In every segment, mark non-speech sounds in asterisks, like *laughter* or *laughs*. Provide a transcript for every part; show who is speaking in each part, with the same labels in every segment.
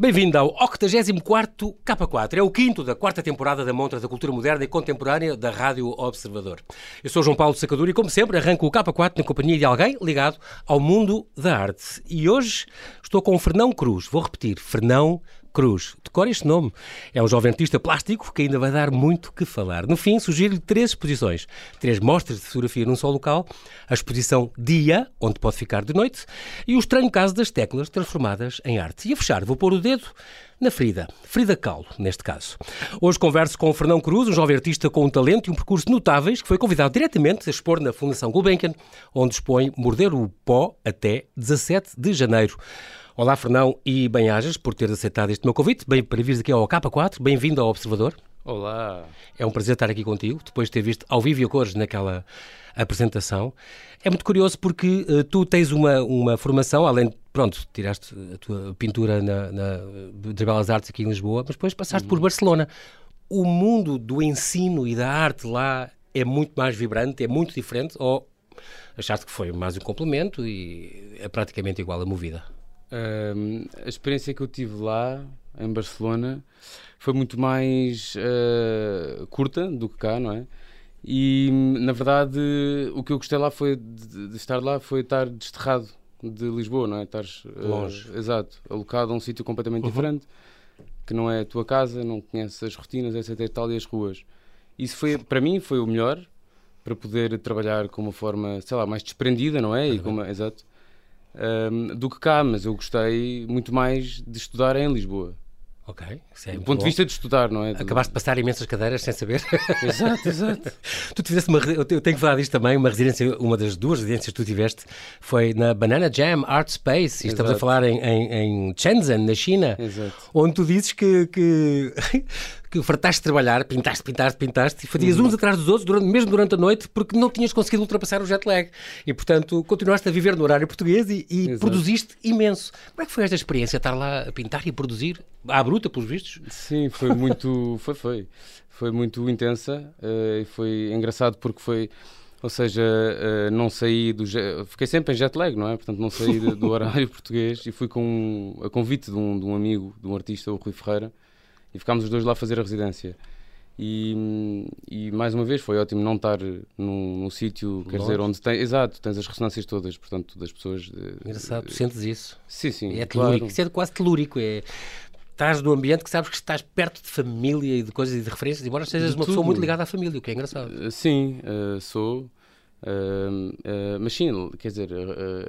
Speaker 1: Bem-vindo ao 84º K4. É o quinto da quarta temporada da Montra da Cultura Moderna e Contemporânea da Rádio Observador. Eu sou João Paulo Sacadura e, como sempre, arranco o K4 na companhia de alguém ligado ao mundo da arte. E hoje estou com Fernão Cruz. Vou repetir, Fernão Cruz. Decore este nome. É um jovem artista plástico que ainda vai dar muito que falar. No fim, sugiro-lhe três exposições. Três mostras de fotografia num só local. A exposição Dia, onde pode ficar de noite. E o estranho caso das teclas transformadas em arte. E a fechar, vou pôr o dedo na Frida. Frida Kahlo, neste caso. Hoje converso com o Fernão Cruz, um jovem artista com um talento e um percurso notáveis, que foi convidado diretamente a expor na Fundação Gulbenkian, onde expõe Morder o Pó até 17 de janeiro. Olá, Fernão, e bem-ajas por ter aceitado este meu convite. Bem, para vires aqui ao K4, bem-vindo ao Observador.
Speaker 2: Olá.
Speaker 1: É um prazer estar aqui contigo, depois de ter visto ao vivo e a cores naquela apresentação. É muito curioso porque uh, tu tens uma, uma formação, além de, pronto, tiraste a tua pintura na, na, de Belas Artes aqui em Lisboa, mas depois passaste uhum. por Barcelona. O mundo do ensino e da arte lá é muito mais vibrante, é muito diferente, ou achaste que foi mais um complemento e é praticamente igual a movida?
Speaker 2: Uh, a experiência que eu tive lá, em Barcelona, foi muito mais uh, curta do que cá, não é? E, na verdade, o que eu gostei lá foi de, de estar lá foi estar desterrado de Lisboa, não é? Estar
Speaker 1: uh, longe.
Speaker 2: Exato, alocado a um sítio completamente uhum. diferente, que não é a tua casa, não conheces as rotinas, etc. E tal, e as ruas. Isso foi, para mim, foi o melhor para poder trabalhar com uma forma, sei lá, mais desprendida, não é? E como, exato um, do que cá, mas eu gostei muito mais de estudar em Lisboa.
Speaker 1: Ok,
Speaker 2: é Do ponto bom. de vista de estudar, não é?
Speaker 1: Acabaste de passar imensas cadeiras sem saber. *laughs*
Speaker 2: Exato, exato.
Speaker 1: tu tiveste uma. Eu tenho que falar disto também. Uma residência, uma das duas residências que tu tiveste foi na Banana Jam Art Space. E estamos a falar em, em, em Shenzhen, na China.
Speaker 2: Exato.
Speaker 1: Onde tu dizes que, que *laughs* que fartaste de trabalhar, pintaste, pintaste, pintaste, e fazias uhum. uns atrás dos outros, durante, mesmo durante a noite, porque não tinhas conseguido ultrapassar o jet lag. E, portanto, continuaste a viver no horário português e, e produziste imenso. Como é que foi esta experiência, estar lá a pintar e a produzir, à bruta, pelos vistos?
Speaker 2: Sim, foi muito... *laughs* foi, foi. Foi muito intensa uh, e foi engraçado porque foi... Ou seja, uh, não saí do. Fiquei sempre em jet lag, não é? Portanto, não saí do *laughs* horário *laughs* português e fui com a convite de um, de um amigo, de um artista, o Rui Ferreira, e ficámos os dois lá a fazer a residência. E, e, mais uma vez foi ótimo não estar num, num sítio, quer dizer, onde tem, exato, tens as ressonâncias todas, portanto, das pessoas.
Speaker 1: Engraçado, tu sentes isso?
Speaker 2: Sim, sim.
Speaker 1: É telúrico, claro. isso é quase telúrico. É, estás num ambiente que sabes que estás perto de família e de coisas e de referências, embora sejas uma pessoa muito ligada à família, o que é engraçado.
Speaker 2: Uh, sim, uh, sou. Uh, mas sim, quer dizer.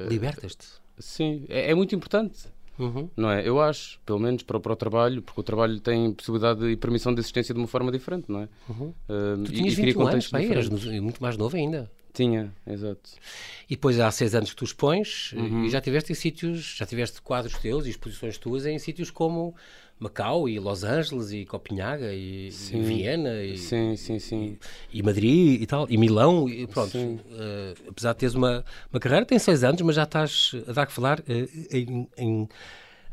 Speaker 1: Libertas-te?
Speaker 2: Sim, é, é muito importante. Uhum. Não é? Eu acho, pelo menos para, para o trabalho, porque o trabalho tem possibilidade e permissão de existência de uma forma diferente, não é?
Speaker 1: Uhum. Uh, tu tinhas e, 21 anos, pai, eras muito mais novo ainda.
Speaker 2: Tinha, exato.
Speaker 1: E depois há seis anos que tu expões uhum. e já tiveste em sítios, já tiveste quadros teus e exposições tuas em sítios como Macau e Los Angeles e Copenhaga e, e Viena e,
Speaker 2: sim, sim, sim.
Speaker 1: E, e, Madrid e tal, e Milão e pronto. Uh, apesar de teres uma, uma carreira, tem seis anos, mas já estás a dar que falar uh, em, em,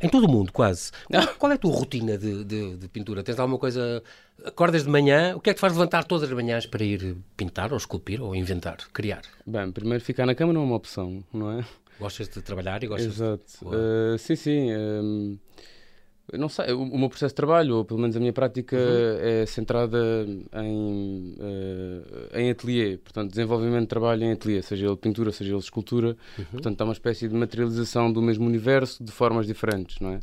Speaker 1: em, todo o mundo, quase. Qual, qual é a tua rotina de, de, de, pintura? Tens alguma coisa... Acordas de manhã, o que é que te faz levantar todas as manhãs para ir pintar ou esculpir ou inventar, criar?
Speaker 2: Bem, primeiro ficar na cama não é uma opção, não é?
Speaker 1: Gostas de trabalhar e gostas
Speaker 2: Exato.
Speaker 1: de...
Speaker 2: Uh, sim, sim. Um não sei, o, o, meu processo de trabalho, ou pelo menos a minha prática, uhum. é centrada em, uh, em ateliê, portanto, desenvolvimento de trabalho em ateliê, seja ele pintura, seja ele escultura, uhum. portanto, há uma espécie de materialização do mesmo universo de formas diferentes, não é?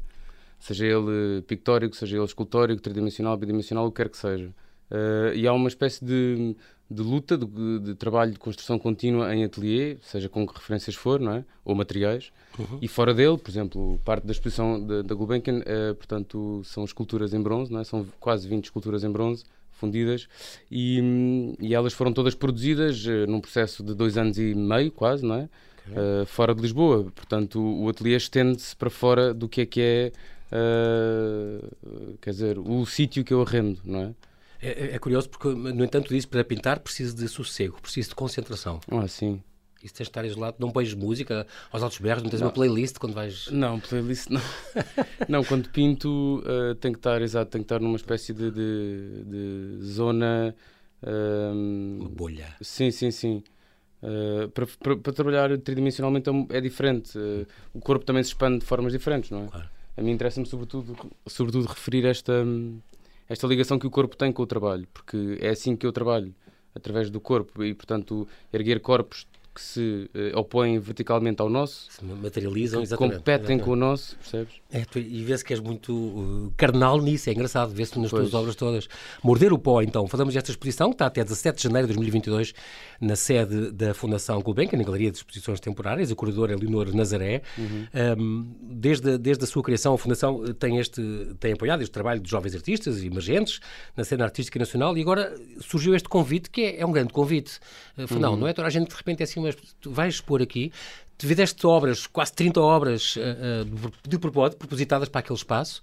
Speaker 2: Seja ele pictórico, seja ele escultórico, tridimensional, bidimensional, o que quer que seja. Uh, e há uma espécie de de luta, de, de, trabalho de construção contínua em ateliê, seja com que referências for, não é? Ou materiais. Uhum. E fora dele, por exemplo, parte da exposição da Gulbenkian, é, portanto, são esculturas em bronze, não é? São quase 20 esculturas em bronze fundidas e, e elas foram todas produzidas uh, num processo de dois anos e meio, quase, não é? Okay. Uh, fora de Lisboa. Portanto, o, o ateliê estende-se para fora do que é que é, uh, quer dizer, o sítio que eu arrendo, não é?
Speaker 1: É, é, é, curioso porque, no entanto, diz para pintar preciso de sossego, preciso de concentração.
Speaker 2: Ah, sim.
Speaker 1: E se tens de estar isolado, não pões música aos altos berros, não tens não. uma playlist quando vais.
Speaker 2: Não, playlist não. *laughs* não, quando pinto uh, tem que estar, exato, tem que estar numa espécie de, de, de zona.
Speaker 1: Uh, uma bolha.
Speaker 2: Sim, sim, sim. Uh, para, para, para, trabalhar tridimensionalmente é, é diferente. Uh, o corpo também se expande de formas diferentes, não é?
Speaker 1: Claro.
Speaker 2: a mim interessa-me sobretudo, sobretudo referir esta, esta ligação que o corpo tem com o trabalho, porque é assim que eu trabalho, através do corpo, e portanto erguer corpos que se uh, opõem verticalmente ao nosso,
Speaker 1: se materializam, exatamente,
Speaker 2: competem
Speaker 1: exatamente.
Speaker 2: com o nosso, percebes?
Speaker 1: É, tu, e vê-se que és muito uh, carnal nisso, é engraçado, vê-se nas pois. tuas obras todas. Morder o Pó, então, falamos desta exposição, que está até 17 de janeiro de 2022, na sede da Fundação Gulbenkian, na Galeria de Exposições Temporárias, o corredor é Leonor Nazaré. Uhum. Um, desde, desde a sua criação, a Fundação tem, este, tem apoiado este trabalho de jovens artistas e emergentes na cena artística nacional e agora surgiu este convite, que é, é um grande convite. Afinal, uhum. não é? Toda a gente, de repente, é assim, mas tu vais expor aqui tiveste obras, quase 30 obras uh, uh, de propósito, propositadas para aquele espaço.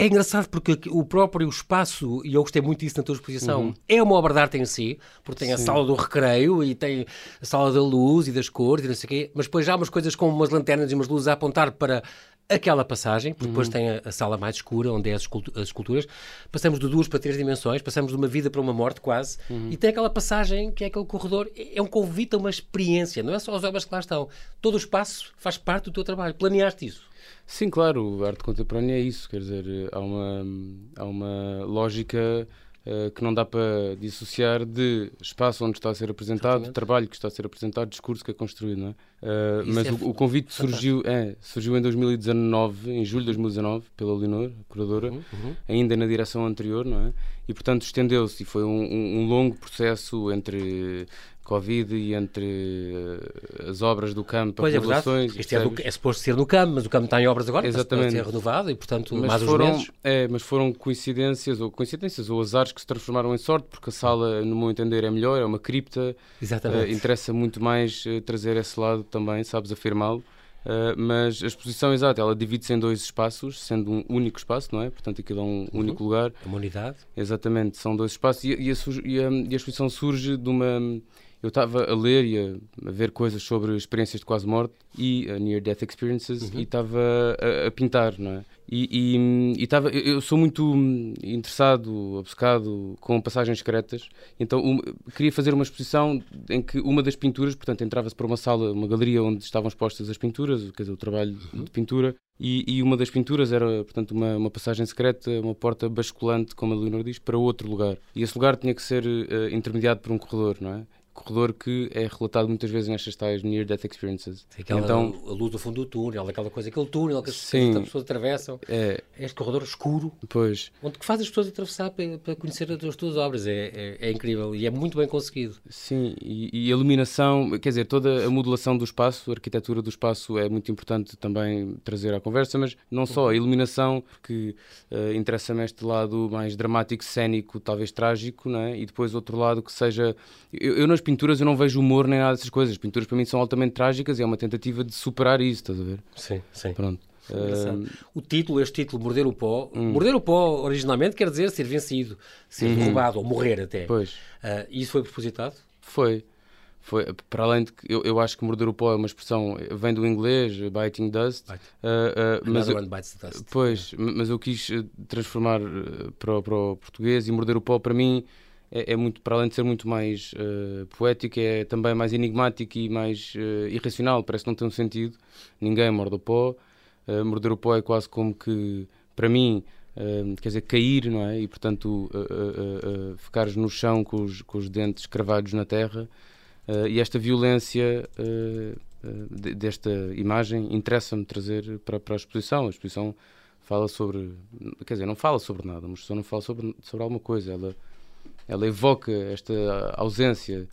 Speaker 1: É engraçado porque o próprio espaço, e eu gostei muito disso na tua exposição, uhum. é uma obra de arte em si, porque tem Sim. a sala do recreio e tem a sala da luz e das cores e não sei o quê, mas depois já há umas coisas como umas lanternas e umas luzes a apontar para aquela passagem, porque uhum. depois tem a, a, sala mais escura, onde é as, as, esculturas. Passamos de duas para três dimensões, passamos de uma vida para uma morte quase, uhum. e tem aquela passagem que é aquele corredor, é, é um convite a uma experiência, não é só as obras que lá estão. Todo o espaço faz parte do teu trabalho. Planeaste isso?
Speaker 2: Sim, claro, a arte contemporânea é isso, quer dizer, há uma, há uma lógica uh, que não dá para dissociar de espaço onde está a ser apresentado, Exatamente. trabalho que está a ser apresentado, discurso que é construído, não é? Uh, mas é o, o, convite surgiu, é, surgiu em 2019, em julho de 2019, pela Leonor, curadora, uhum, uhum. ainda na direção anterior, não é? E portanto estendeu-se e foi um, um, longo processo entre Covid e entre uh, as obras do campo,
Speaker 1: pois
Speaker 2: as
Speaker 1: regulações. É, é, é, suposto ser no campo, mas o campo está em obras agora, Exatamente. para ser renovado e, portanto,
Speaker 2: mas
Speaker 1: mais
Speaker 2: foram,
Speaker 1: meses.
Speaker 2: É, mas foram coincidências, ou coincidências, ou azares que se transformaram em sorte, porque a sala, no meu entender, é melhor, é uma cripta.
Speaker 1: Exatamente.
Speaker 2: Uh, interessa muito mais uh, trazer esse lado também, sabes afirmá-lo. Uh, mas a exposição, exata, ela divide-se em dois espaços, sendo um único espaço, não é? Portanto, aquilo é um uhum. único lugar.
Speaker 1: É uma unidade.
Speaker 2: Exatamente, são dois espaços e, e, a, e, a, e a exposição surge de uma eu estava a ler e a, a, ver coisas sobre experiências de quase morte e uh, near death experiences uhum. e estava a, pintar, não é? E estava, eu sou muito interessado, obcecado com passagens secretas, então um, queria fazer uma exposição em que uma das pinturas, portanto, entrava-se para uma sala, uma galeria onde estavam expostas as pinturas, quer dizer, o trabalho uhum. de pintura, e, e, uma das pinturas era, portanto, uma, uma, passagem secreta, uma porta basculante, como a Leonor diz, para outro lugar. E esse lugar tinha que ser uh, intermediado por um corredor, não é? Corredor que é relatado muitas vezes nestas tais Near Death Experiences.
Speaker 1: Aquela, então, a luz do fundo do túnel, aquela coisa, aquele túnel que as, sim, as pessoas atravessam. É, é, este corredor escuro,
Speaker 2: pois.
Speaker 1: onde que faz as pessoas atravessar para, para conhecer as tuas obras. É, é, é, incrível e é muito bem conseguido.
Speaker 2: Sim, e, e, a iluminação, quer dizer, toda a modulação do espaço, a arquitetura do espaço é muito importante também trazer à conversa, mas não só a iluminação, que uh, interessa-me este lado mais dramático, cénico, talvez trágico, não é? e depois outro lado que seja. Eu, eu nas pinturas eu não vejo humor nem nada dessas coisas. As pinturas para mim são altamente trágicas e é uma tentativa de superar isso, estás a ver?
Speaker 1: Sim, sim.
Speaker 2: Pronto.
Speaker 1: Uh... O título, este título, Morder o Pó, hum. morder o pó originalmente quer dizer ser vencido, ser uhum. derrubado ou morrer até.
Speaker 2: Pois.
Speaker 1: Uh, isso foi propositado?
Speaker 2: Foi. Foi, para além de que eu, eu acho que morder o pó é uma expressão, vem do inglês, biting dust. Bite. Uh, uh, mas eu,
Speaker 1: dust.
Speaker 2: Pois, mas eu quis transformar para, para o português e morder o pó para mim é, é, muito, para além de ser muito mais uh, poético, é também mais enigmático e mais uh, irracional. Parece que não tem um sentido. Ninguém morde o pó. Uh, morder o pó é quase como que, para mim, quer dizer, cair, não é? E portanto, ficares no chão com os, com os dentes cravados na terra. e esta violência desta imagem interessa-me trazer para, para a exposição. A exposição fala sobre, quer dizer, não fala sobre nada, mas só não fala sobre, sobre alguma coisa. Ela ela evoca esta ausência.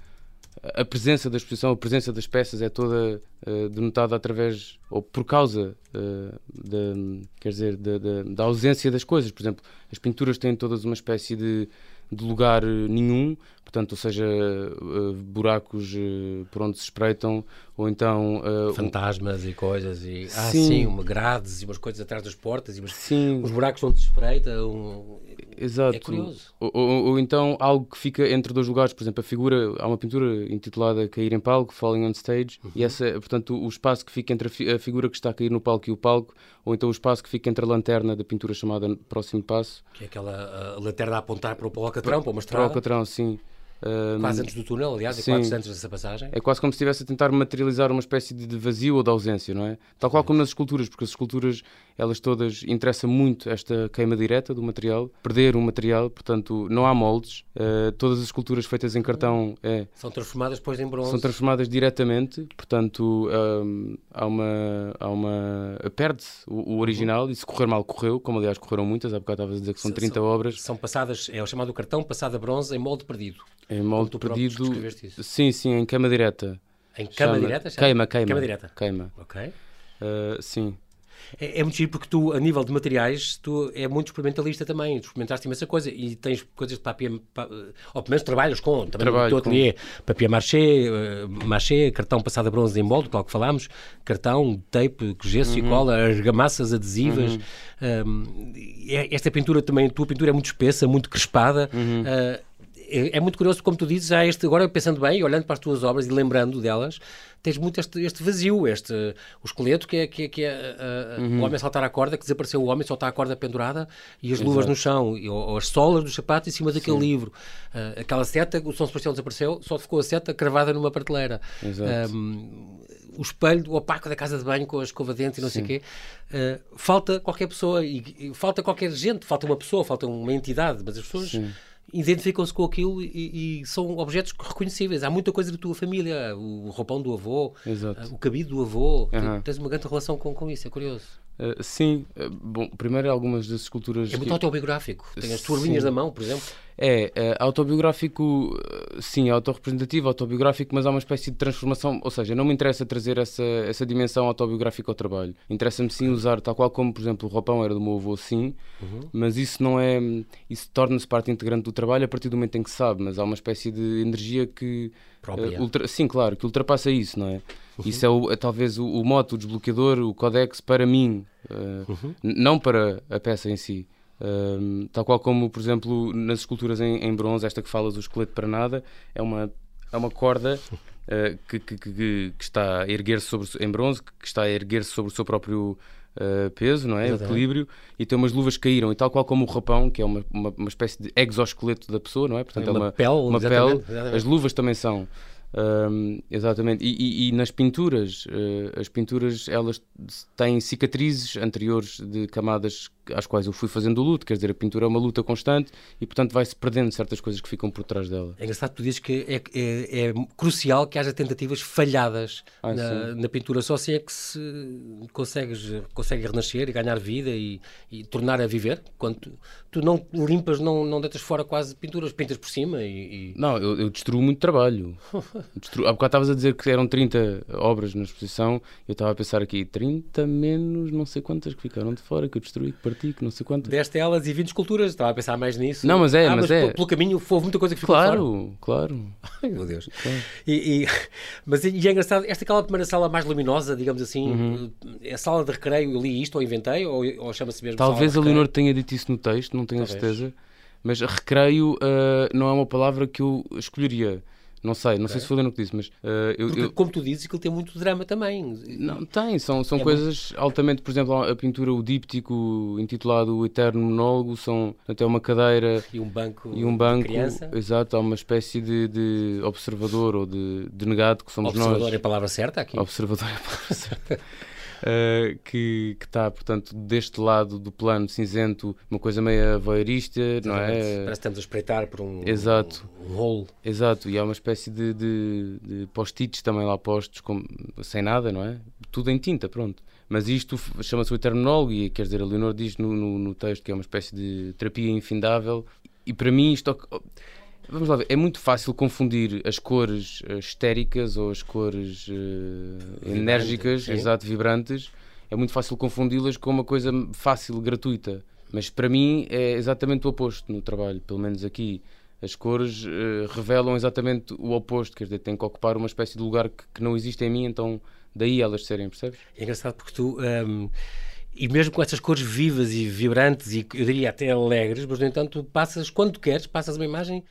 Speaker 2: A presença da exposição, a presença das peças é toda uh, denotada através ou por causa uh, de, quer dizer, de, da ausência das coisas. Por exemplo, as pinturas têm todas uma espécie de, de lugar nenhum, portanto, ou seja, uh, buracos uh, por onde se espreitam, ou então...
Speaker 1: Uh, Fantasmas um... e coisas, e... Ah, sim. sim, uma grades e umas coisas atrás das portas, e umas... sim. uns buracos onde se espreita, um...
Speaker 2: Exato.
Speaker 1: É curioso.
Speaker 2: Ou, ou, ou, então algo que fica entre dois lugares, por exemplo, a figura, há uma pintura intitulada Cair em Palco, Falling on Stage, uhum. e essa, portanto, o espaço que fica entre a, fi a, figura que está a cair no palco e o palco, ou então o espaço que fica entre a lanterna da pintura chamada Próximo Passo.
Speaker 1: Que é aquela lanterna a apontar para o Alcatrão, para, para uma estrada.
Speaker 2: Para o Alcatrão, sim. Um,
Speaker 1: quase antes do túnel, aliás,
Speaker 2: sim.
Speaker 1: e quase antes dessa passagem.
Speaker 2: É quase como se estivesse a tentar materializar uma espécie de vazio ou de ausência, não é? Tal qual como nas esculturas, porque as esculturas, elas todas, interessa muito esta queima direta do material, perder o material, portanto, não há moldes. Uh, todas as esculturas feitas em cartão é,
Speaker 1: são transformadas depois em bronze.
Speaker 2: São transformadas diretamente, portanto, um, há uma. Há uma perde-se o, o, original e se correr mal, correu, como aliás correram muitas, há bocado estavas a dizer que são 30
Speaker 1: são,
Speaker 2: obras.
Speaker 1: São passadas, é o chamado cartão passado a bronze em molde perdido.
Speaker 2: Em molde perdido. Sim, sim, em cama direta.
Speaker 1: Em cama
Speaker 2: Chama...
Speaker 1: direta?
Speaker 2: Queima, queima.
Speaker 1: Cama direta.
Speaker 2: Queima.
Speaker 1: Ok.
Speaker 2: Uh, sim.
Speaker 1: É, é, muito giro porque tu, a nível de materiais, tu é muito experimentalista também. Tu experimentaste imensa coisa e tens coisas de papier, pa, ou pelo menos trabalhas com, também
Speaker 2: Trabalho
Speaker 1: teu ateliê, com... papier machê, uh, machê, cartão passado a bronze em molde, claro que falámos, cartão, tape, gesso uhum. e cola, argamassas adesivas. Uhum. Um, esta pintura também, a tua pintura é muito espessa, muito crespada.
Speaker 2: Uhum.
Speaker 1: Uh, é, é, muito curioso, como tu dizes, já este, agora pensando bem, olhando para as tuas obras e lembrando delas, tens muito este, este vazio, este, o esqueleto que é, que é, que é uh, uhum. o homem saltar a corda, que desapareceu o homem, só está a corda pendurada e as Exato. luvas no chão, e, ou, ou, as solas dos sapatos em cima daquele Sim. livro. Uh, aquela seta, o São Sebastião desapareceu, só ficou a seta cravada numa prateleira. Um, o espelho opaco da casa de banho com a escova dente e não Sim. sei o quê. Uh, falta qualquer pessoa, e, e, falta qualquer gente, falta uma pessoa, falta uma entidade, mas as pessoas. Sim identificam-se com aquilo e, e, são objetos reconhecíveis. Há muita coisa da tua família, o roupão do avô,
Speaker 2: Exato.
Speaker 1: o cabido do avô. Uhum. Tens uma grande relação com, com isso, é curioso.
Speaker 2: Uh, sim, uh, bom, primeiro algumas das esculturas.
Speaker 1: É muito que... autobiográfico. Tem as tuas linhas da mão, por exemplo.
Speaker 2: É, é autobiográfico, sim, autorrepresentativo, autobiográfico, mas há uma espécie de transformação. Ou seja, não me interessa trazer essa, essa dimensão autobiográfica ao trabalho. Interessa-me sim usar, tal qual como, por exemplo, o roupão era do meu avô, sim, uhum. mas isso não é. Isso torna-se parte integrante do trabalho a partir do momento em que se sabe, mas há uma espécie de energia que.
Speaker 1: Uh,
Speaker 2: ultra, sim, claro, que ultrapassa isso, não é? Uhum. Isso é, o, é, talvez o, o moto, o desbloqueador, o codex para mim, uh, uhum. não para a peça em si. Um, tal qual como, por exemplo, nas esculturas em, em, bronze, esta que falas, o esqueleto para nada, é uma, é uma corda *laughs* uh, que, que, que, que, está a erguer-se sobre em bronze, que está a erguer-se sobre o seu próprio uh, peso, não é? Exatamente. Equilíbrio, e tem umas luvas que caíram, e tal qual como o rapão, que é uma, uma, uma espécie de exoesqueleto da pessoa, não é?
Speaker 1: Portanto, é uma, uma pele, uma
Speaker 2: exatamente, pele. Exatamente. As luvas também são. Um, exatamente. E, e, e, nas pinturas, uh, as pinturas elas têm cicatrizes anteriores de camadas às quais eu fui fazendo o luto, quer dizer, a pintura é uma luta constante e, portanto, vai-se perdendo certas coisas que ficam por trás dela.
Speaker 1: É engraçado que tu dizes que é, é, é crucial que haja tentativas falhadas ah, na, na, pintura, só assim é que se consegues, consegue renascer e ganhar vida e, e tornar a viver. Quando tu, tu, não limpas, não, não deitas fora quase pinturas, pintas por cima e... e...
Speaker 2: Não, eu, eu, destruo muito trabalho. *laughs* destruo... Há bocado estavas a dizer que eram 30 obras na exposição, eu estava a pensar aqui, 30 menos não sei quantas que ficaram de fora, que eu destruí, que parti, que não sei quantas.
Speaker 1: Deste elas e 20 esculturas, estava a pensar mais nisso.
Speaker 2: Não, mas é, ah, mas, mas é.
Speaker 1: Pelo caminho houve muita coisa que ficou
Speaker 2: claro. Claro, *laughs*
Speaker 1: Ai, meu Deus. Claro. E, e, *laughs* mas e é engraçado, esta aquela primeira sala mais luminosa, digamos assim, uhum. é a sala de recreio, eu li isto ou inventei, ou, ou chama-se mesmo
Speaker 2: Talvez a Leonor tenha dito isso no texto, não tenho Talvez. a certeza. Mas recreio uh, não é uma palavra que eu escolheria. Não sei, não okay. sei se foi o que disse, mas. Uh, eu,
Speaker 1: Porque,
Speaker 2: eu...
Speaker 1: como tu dizes, ele tem muito drama também.
Speaker 2: Não, tem, são, são é coisas muito... altamente. Por exemplo, a pintura, o díptico, intitulado O Eterno Monólogo, são até uma cadeira.
Speaker 1: E um banco.
Speaker 2: E um banco. Exato, há uma espécie de, de observador ou de, de negado que somos
Speaker 1: observador
Speaker 2: nós.
Speaker 1: Observador é a palavra certa aqui?
Speaker 2: Observador é a palavra *laughs* certa. Uh, que está, portanto, deste lado do plano cinzento, uma coisa meio voyeurista, não é?
Speaker 1: Parece que estamos a espreitar por um,
Speaker 2: Exato.
Speaker 1: um, um rolo.
Speaker 2: Exato, e há uma espécie de, de, de post-its também lá postos, com, sem nada, não é? Tudo em tinta, pronto. Mas isto chama-se o Eternólogo e quer dizer, a Leonor diz no, no, no texto que é uma espécie de terapia infindável e para mim isto Vamos lá ver, é muito fácil confundir as cores uh, histéricas ou as cores uh, enérgicas, exato, vibrantes. É muito fácil confundi-las com uma coisa fácil, gratuita. Mas para mim é exatamente o oposto no trabalho, pelo menos aqui. As cores uh, revelam exatamente o oposto, quer dizer, têm que ocupar uma espécie de lugar que, que, não existe em mim, então daí elas serem, percebes?
Speaker 1: É engraçado porque tu. Um ehm, e mesmo com essas cores vivas e vibrantes e eu diria até alegres, mas no entanto passas, quando queres, passas uma imagem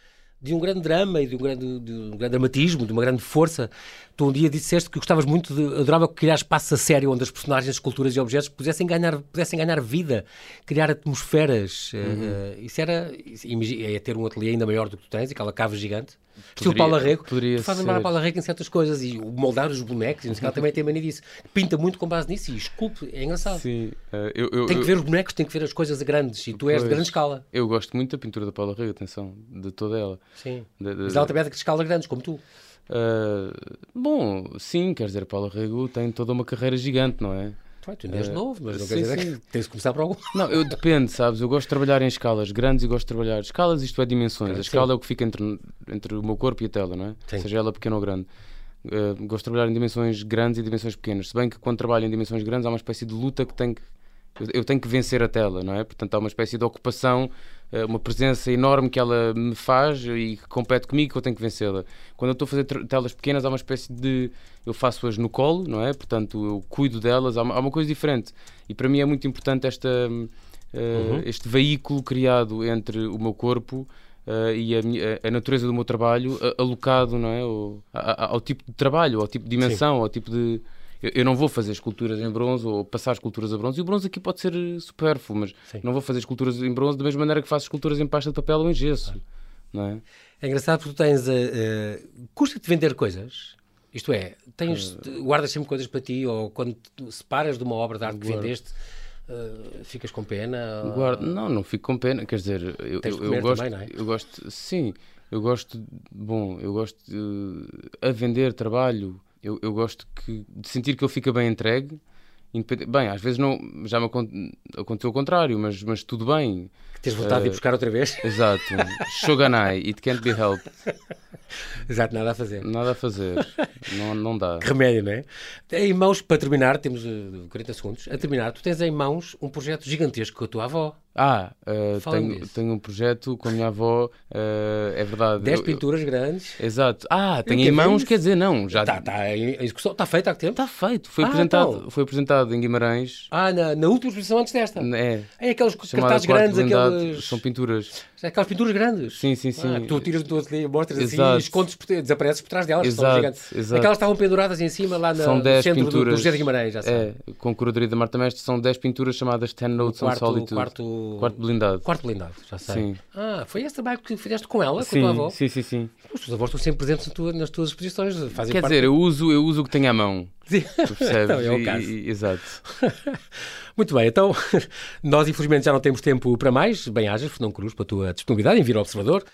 Speaker 1: de um grande drama e de um grande, de um grande dramatismo, de uma grande força. Tu um dia disseste que gostavas muito de. adorava criar espaço a sério onde as personagens, esculturas e objetos pudessem ganhar, pudessem ganhar vida, criar atmosferas. Uhum. Uh, isso era. Ia ter um ateliê ainda maior do que tu tens, aquela cave gigante. Estilo Paulo Arrego.
Speaker 2: Poderia
Speaker 1: faz lembrar a Paulo Arrego em certas coisas e moldar os bonecos, ela também tem mania disso. Pinta muito com base nisso e esculpe, é engraçado.
Speaker 2: Sim, uh, eu, eu,
Speaker 1: tem que ver os bonecos, tem que ver as coisas grandes e tu és pois, de grande escala.
Speaker 2: Eu gosto muito da pintura da Paulo Arrego, atenção, de toda ela.
Speaker 1: Sim. De, de, Mas ela também é de escalas grandes, como tu.
Speaker 2: Uh, bom, sim, quer dizer, Paulo Arrego tem toda uma carreira gigante, não é?
Speaker 1: Tu ainda és novo, mas não sim, quer dizer sim. que tens de começar por algum. *laughs*
Speaker 2: Não, eu depende, sabes? Eu gosto de trabalhar em escalas grandes e gosto de trabalhar. Escalas, isto é dimensões. a escala é o que fica entre, entre o meu corpo e a tela, não é? Sim. Seja ela pequena ou grande. Uh, gosto de trabalhar em dimensões grandes e dimensões pequenas. Se bem que quando trabalho em dimensões grandes há uma espécie de luta que tem que. Eu tenho que vencer a tela, não é? Portanto, há uma espécie de ocupação uma presença enorme que ela me faz e que compete comigo que eu tenho que vencê-la. Quando eu estou a fazer telas pequenas, há uma espécie de. Eu faço-as no colo, não é? Portanto, eu cuido delas, há uma, há uma coisa diferente. E para mim é muito importante esta, uh, uhum. este veículo criado entre o meu corpo. Uh, e a, a, natureza do meu trabalho alocado não é? ao, ao, tipo de trabalho, ao tipo de dimensão, Sim. ao tipo de, eu, não vou fazer esculturas em bronze ou passar esculturas a bronze, e o bronze aqui pode ser eh, supérfluo, mas Sim. não vou fazer esculturas em bronze da mesma maneira que faço esculturas em pasta de papel ou em gesso. Não é?
Speaker 1: é engraçado porque tu tens. Uh, uh, custa-te vender coisas? Isto é, tens, guardas sempre coisas para ti, ou quando separas de uma obra de arte que vendeste, uh, ficas com pena?
Speaker 2: Não, não fico com pena, quer dizer, eu, eu, eu gosto, também, é? eu gosto, sim, eu gosto, bom, eu gosto de, a vender trabalho eu, eu gosto que, de sentir que ele fica bem entregue. Bem, às vezes não, já me aconteceu o contrário, mas, mas tudo bem.
Speaker 1: Que tens vontade uh, de ir buscar outra vez? *laughs*
Speaker 2: Exato. Shoganai, it can't be helped.
Speaker 1: Exato, nada a fazer.
Speaker 2: Nada a fazer. não, não dá.
Speaker 1: Que remédio, não é? Em mãos, para terminar, temos uh, eh, 40 segundos. A terminar, tu tens em mãos um projeto gigantesco com a tua avó.
Speaker 2: Ah, uh, tenho, tenho, um projeto com a minha avó, uh, é verdade.
Speaker 1: 10 pinturas grandes.
Speaker 2: Exato. Ah, tenho em mãos, quer dizer, não.
Speaker 1: Já... Está tá em execução, está feito há que tempo?
Speaker 2: Está feito. Foi, ah, apresentado, então. foi apresentado em Guimarães.
Speaker 1: Ah, na, na última exposição antes desta?
Speaker 2: É.
Speaker 1: É aqueles cartazes grandes, aqueles...
Speaker 2: São pinturas.
Speaker 1: É aquelas pinturas grandes.
Speaker 2: Sim, sim, sim. Ah,
Speaker 1: tu tiras do ateliê, mostras assim exato. assim e escondes, desapareces por trás delas. Exato, exato. Aquelas estavam penduradas em cima lá na,
Speaker 2: são 10 centro pinturas,
Speaker 1: do, do José de Guimarães, já sabe.
Speaker 2: É, com a curadoria da Marta Mestre, são 10 pinturas chamadas Ten Notes quarto, on Solitude.
Speaker 1: Quarto,
Speaker 2: quarto blindado.
Speaker 1: Quarto blindado, já sei. Sim. Ah, foi esse trabalho que fizeste com ela,
Speaker 2: sim,
Speaker 1: com a tua avó?
Speaker 2: Sim, sim, sim.
Speaker 1: Os teus avós estão sempre presentes nas tuas, nas tuas exposições.
Speaker 2: Fazem Quer dizer, eu uso, eu uso o que tenho à mão. *laughs*
Speaker 1: Sim. Tu percebes? Então, é o caso.
Speaker 2: E, e, exato. *laughs*
Speaker 1: Muito bem, então *laughs* nós infelizmente já não temos tempo para mais. Bem-ajas, Fernão Cruz, a tua disponibilidade em vir ao Observador.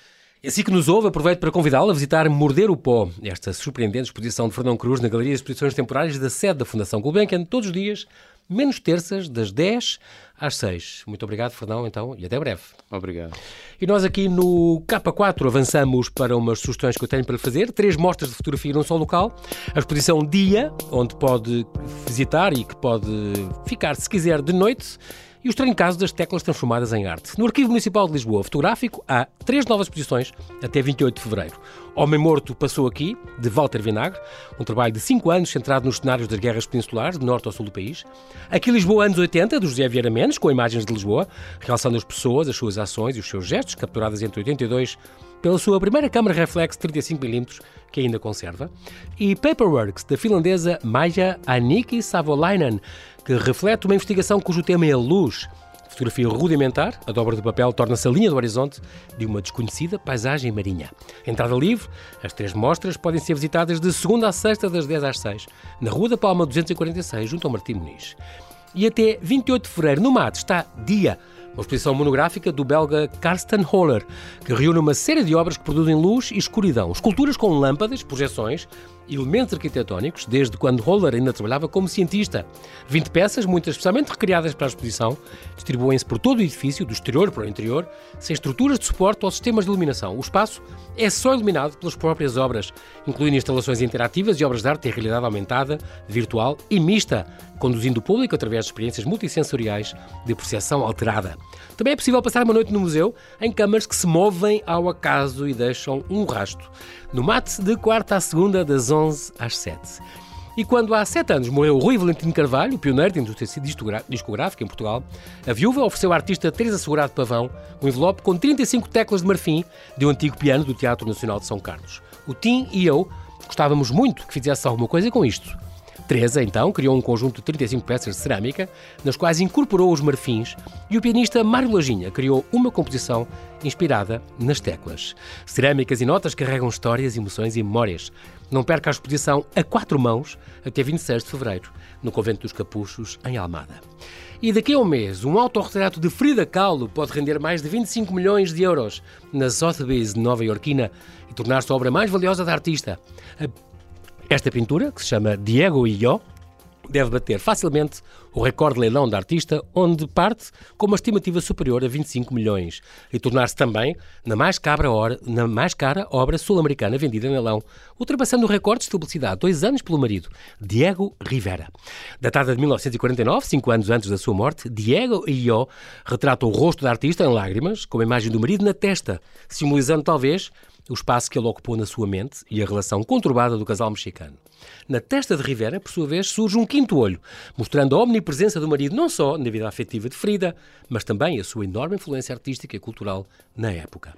Speaker 1: Assim que nos ouve, aproveito para convidá-lo a visitar Morder o Pó, esta surpreendente exposição de Fernão Cruz na Galeria de Exposições Temporárias da sede da Fundação Gulbenkian, todos os dias, menos terças, das 10 às 6. Muito obrigado, Fernão, então, e até breve.
Speaker 2: Obrigado.
Speaker 1: E nós aqui no K4 avançamos para umas sugestões que eu tenho para lhe fazer. Três mostras de fotografia num só local. A exposição Dia, onde pode visitar e que pode ficar, se quiser, de noite e o estranho caso das teclas transformadas em arte. No Arquivo Municipal de Lisboa Fotográfico há três novas exposições até 28 de fevereiro. Homem Morto Passou Aqui, de Walter Vinagre, um trabalho de cinco anos centrado nos cenários das guerras peninsulares, de norte ao sul do país. Aqui Lisboa anos 80, do José Vieira Mendes, com imagens de Lisboa, realçando as pessoas, as suas ações e os seus gestos, capturadas entre 82 pela sua primeira câmara reflex 35mm, que ainda conserva, e Paperworks, da finlandesa Maja Aniki Savolainen, que reflete uma investigação cujo tema é a luz. Fotografia rudimentar, a dobra de papel torna-se a linha do horizonte de uma desconhecida paisagem marinha. Entrada livre, as três mostras podem ser visitadas de segunda a sexta, das 10 às 6, na Rua da Palma 246, junto ao Martim Muniz. E até 28 de fevereiro, no MAT, está Dia, uma exposição monográfica do belga Karsten Holler, que reúne uma série de obras que produzem luz e escuridão, esculturas com lâmpadas, projeções elementos arquitetónicos, desde quando Holler ainda trabalhava como cientista. 20 peças, muitas especialmente recriadas para a exposição, distribuem-se por todo o edifício, do exterior para o interior, sem estruturas de suporte ou sistemas de iluminação. O espaço é só iluminado pelas próprias obras, incluindo instalações interativas e obras de arte em realidade aumentada, virtual e mista, conduzindo o público através de experiências multissensoriais de percepção alterada. Também é possível passar uma noite no museu em câmaras que se movem ao acaso e deixam um rasto. No mate de quarta à segunda, das 11 às 7. E quando há sete anos morreu Rui Valentino Carvalho, pioneiro da indústria discográfica em Portugal, a viúva ofereceu à artista Teresa Segurado Pavão um envelope com 35 teclas de marfim de um antigo piano do Teatro Nacional de São Carlos. O Tim e eu Gostávamos muito que fizesse alguma coisa com isto. Teresa, então, criou um conjunto de 35 peças de cerâmica, nas quais incorporou os marfins, e o pianista Mário Lajinha criou uma composição inspirada nas teclas. Cerâmicas e notas carregam histórias, emoções e memórias. Não perca a exposição a quatro mãos até 26 de fevereiro, no Convento dos Capuchos, em Almada. E daqui a um mês, um autorretrato de Frida Kahlo pode render mais de 25 milhões de euros na Sotheby's nova-iorquina e tornar-se a obra mais valiosa da artista. Esta pintura, que se chama Diego e Yo, deve bater facilmente o recorde de leilão da artista, onde parte com uma estimativa superior a 25 milhões, e tornar-se também na mais, hora, na mais cara obra sul-americana vendida em leilão, ultrapassando o recorde estabelecido há dois anos pelo marido, Diego Rivera. Datada de 1949, cinco anos antes da sua morte, Diego Yo retrata o rosto da artista em lágrimas, com a imagem do marido na testa, simbolizando talvez o espaço que ele ocupou na sua mente e a relação conturbada do casal mexicano. Na testa de Rivera, por sua vez, surge um quinto olho, mostrando a omnipresença do marido não só na vida afetiva de Frida, mas também a sua enorme influência artística e cultural na época.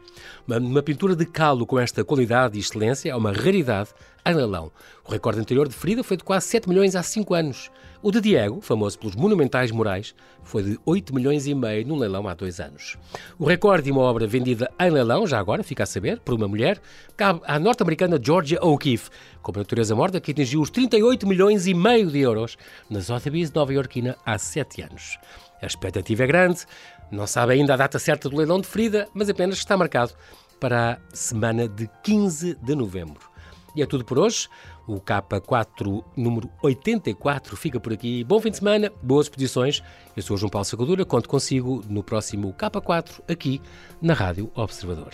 Speaker 1: Uma, uma pintura de calo com esta qualidade e excelência é uma raridade em leilão. O recorde anterior de Frida foi de quase 7 milhões há 5 anos. O de Diego, famoso pelos monumentais morais, foi de 8 milhões e meio num leilão há dois anos. O recorde de uma obra vendida em leilão, já agora, fica a saber, por uma mulher, cabe à norte-americana Georgia O'Keeffe, com a natureza morta, que atingiu os 38 milhões e meio de euros na Sotheby's nova-iorquina há 7 anos. A expectativa é grande, não sabe ainda a data certa do leilão de Frida, mas apenas está marcado para a semana de 15 de novembro. E é tudo por hoje. O K4 número 84 fica por aqui. Bom fim de semana, boas exposições. Eu sou João Paulo Sacadura, conto consigo no próximo K4 aqui na Rádio Observador.